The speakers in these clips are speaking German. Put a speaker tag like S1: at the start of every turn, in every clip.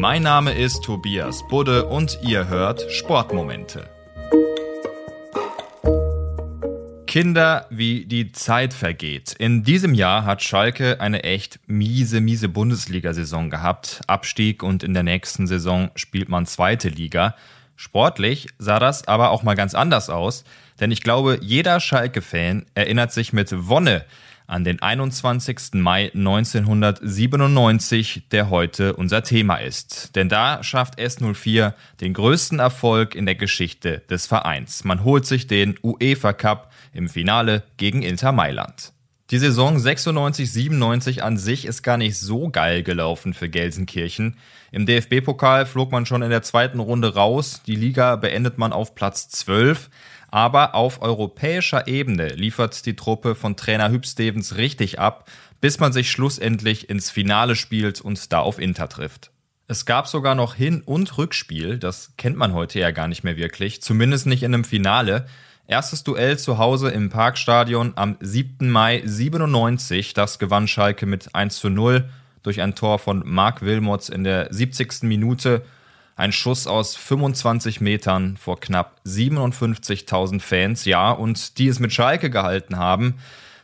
S1: Mein Name ist Tobias Budde und ihr hört Sportmomente. Kinder, wie die Zeit vergeht. In diesem Jahr hat Schalke eine echt miese, miese Bundesliga-Saison gehabt. Abstieg und in der nächsten Saison spielt man zweite Liga. Sportlich sah das aber auch mal ganz anders aus, denn ich glaube, jeder Schalke-Fan erinnert sich mit Wonne an den 21. Mai 1997, der heute unser Thema ist. Denn da schafft S04 den größten Erfolg in der Geschichte des Vereins. Man holt sich den UEFA Cup im Finale gegen Inter Mailand. Die Saison 96-97 an sich ist gar nicht so geil gelaufen für Gelsenkirchen. Im DFB-Pokal flog man schon in der zweiten Runde raus. Die Liga beendet man auf Platz 12. Aber auf europäischer Ebene liefert die Truppe von Trainer Hüb Stevens richtig ab, bis man sich schlussendlich ins Finale spielt und da auf Inter trifft. Es gab sogar noch Hin- und Rückspiel, das kennt man heute ja gar nicht mehr wirklich, zumindest nicht in einem Finale. Erstes Duell zu Hause im Parkstadion am 7. Mai 97, das gewann Schalke mit 1 zu 0 durch ein Tor von Marc Wilmots in der 70. Minute ein Schuss aus 25 Metern vor knapp 57.000 Fans, ja, und die es mit Schalke gehalten haben,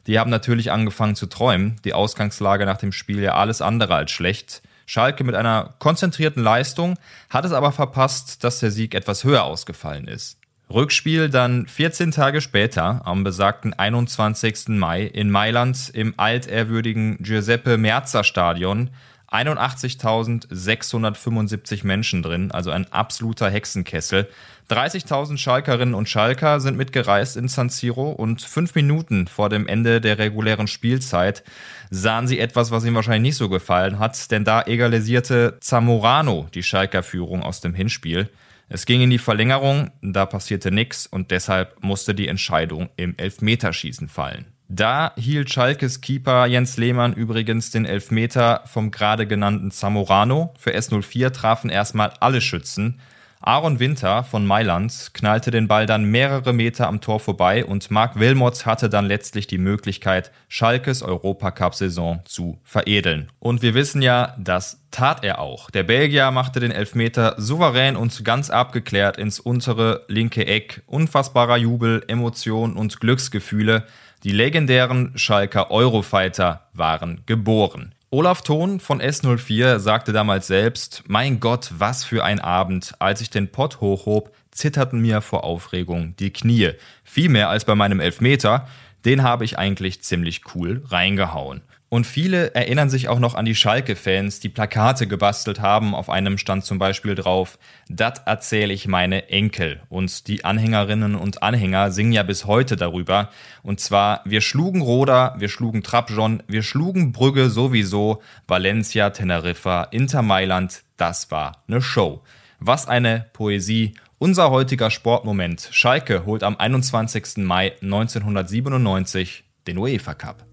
S1: die haben natürlich angefangen zu träumen. Die Ausgangslage nach dem Spiel ja alles andere als schlecht. Schalke mit einer konzentrierten Leistung hat es aber verpasst, dass der Sieg etwas höher ausgefallen ist. Rückspiel dann 14 Tage später, am besagten 21. Mai in Mailand im altehrwürdigen Giuseppe Merzer Stadion 81.675 Menschen drin, also ein absoluter Hexenkessel. 30.000 Schalkerinnen und Schalker sind mitgereist in San Siro und fünf Minuten vor dem Ende der regulären Spielzeit sahen sie etwas, was ihnen wahrscheinlich nicht so gefallen hat, denn da egalisierte Zamorano die Schalker Führung aus dem Hinspiel. Es ging in die Verlängerung, da passierte nichts und deshalb musste die Entscheidung im Elfmeterschießen fallen. Da hielt Schalkes Keeper Jens Lehmann übrigens den Elfmeter vom gerade genannten Zamorano. Für S04 trafen erstmal alle Schützen. Aaron Winter von Mailand knallte den Ball dann mehrere Meter am Tor vorbei und Marc Wilmots hatte dann letztlich die Möglichkeit, Schalkes Europacup-Saison zu veredeln. Und wir wissen ja, das tat er auch. Der Belgier machte den Elfmeter souverän und ganz abgeklärt ins untere linke Eck. Unfassbarer Jubel, Emotion und Glücksgefühle. Die legendären Schalker Eurofighter waren geboren. Olaf Thon von S04 sagte damals selbst, mein Gott, was für ein Abend. Als ich den Pott hochhob, zitterten mir vor Aufregung die Knie. Viel mehr als bei meinem Elfmeter. Den habe ich eigentlich ziemlich cool reingehauen. Und viele erinnern sich auch noch an die Schalke-Fans, die Plakate gebastelt haben. Auf einem stand zum Beispiel drauf, das erzähle ich meine Enkel. Und die Anhängerinnen und Anhänger singen ja bis heute darüber. Und zwar, wir schlugen Roda, wir schlugen Trabzon, wir schlugen Brügge sowieso, Valencia, Teneriffa, Inter Mailand, das war eine Show. Was eine Poesie. Unser heutiger Sportmoment. Schalke holt am 21. Mai 1997 den UEFA Cup.